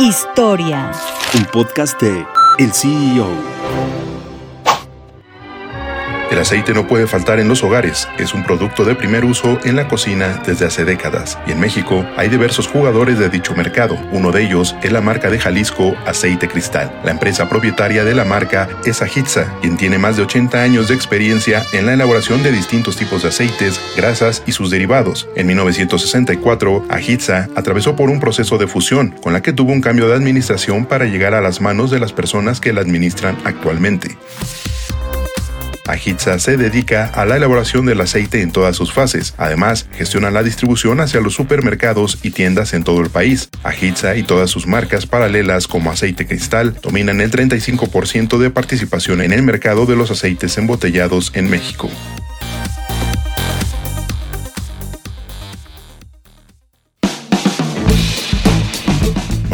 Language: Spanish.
Historia. Un podcast de El CEO. El aceite no puede faltar en los hogares, es un producto de primer uso en la cocina desde hace décadas, y en México hay diversos jugadores de dicho mercado. Uno de ellos es la marca de Jalisco Aceite Cristal. La empresa propietaria de la marca es Ajitza, quien tiene más de 80 años de experiencia en la elaboración de distintos tipos de aceites, grasas y sus derivados. En 1964, Ajitza atravesó por un proceso de fusión, con la que tuvo un cambio de administración para llegar a las manos de las personas que la administran actualmente. Ajitza se dedica a la elaboración del aceite en todas sus fases. Además, gestiona la distribución hacia los supermercados y tiendas en todo el país. Ajitza y todas sus marcas paralelas como Aceite Cristal dominan el 35% de participación en el mercado de los aceites embotellados en México.